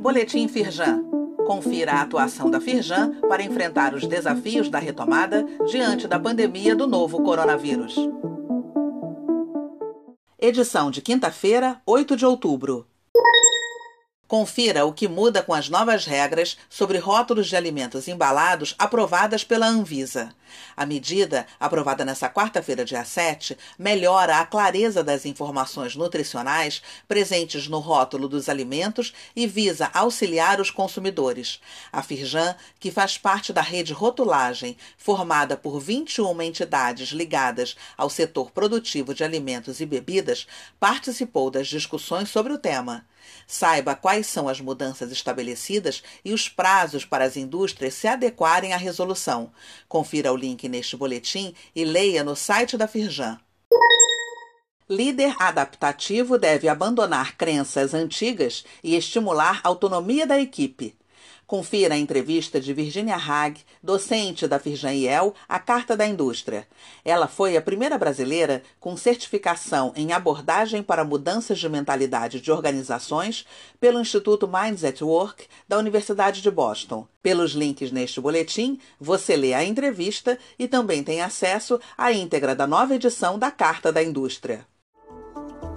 Boletim Firjan. Confira a atuação da Firjan para enfrentar os desafios da retomada diante da pandemia do novo coronavírus. Edição de quinta-feira, 8 de outubro. Confira o que muda com as novas regras sobre rótulos de alimentos embalados aprovadas pela Anvisa. A medida, aprovada nesta quarta-feira, dia 7, melhora a clareza das informações nutricionais presentes no rótulo dos alimentos e visa auxiliar os consumidores. A Firjan, que faz parte da rede rotulagem, formada por 21 entidades ligadas ao setor produtivo de alimentos e bebidas, participou das discussões sobre o tema. Saiba quais são as mudanças estabelecidas e os prazos para as indústrias se adequarem à resolução. Confira o link neste boletim e leia no site da Firjan. Líder adaptativo deve abandonar crenças antigas e estimular a autonomia da equipe. Confira a entrevista de Virginia Hag, docente da Firjan-IEL, a Carta da Indústria. Ela foi a primeira brasileira com certificação em abordagem para mudanças de mentalidade de organizações pelo Instituto Minds at Work da Universidade de Boston. Pelos links neste boletim, você lê a entrevista e também tem acesso à íntegra da nova edição da Carta da Indústria.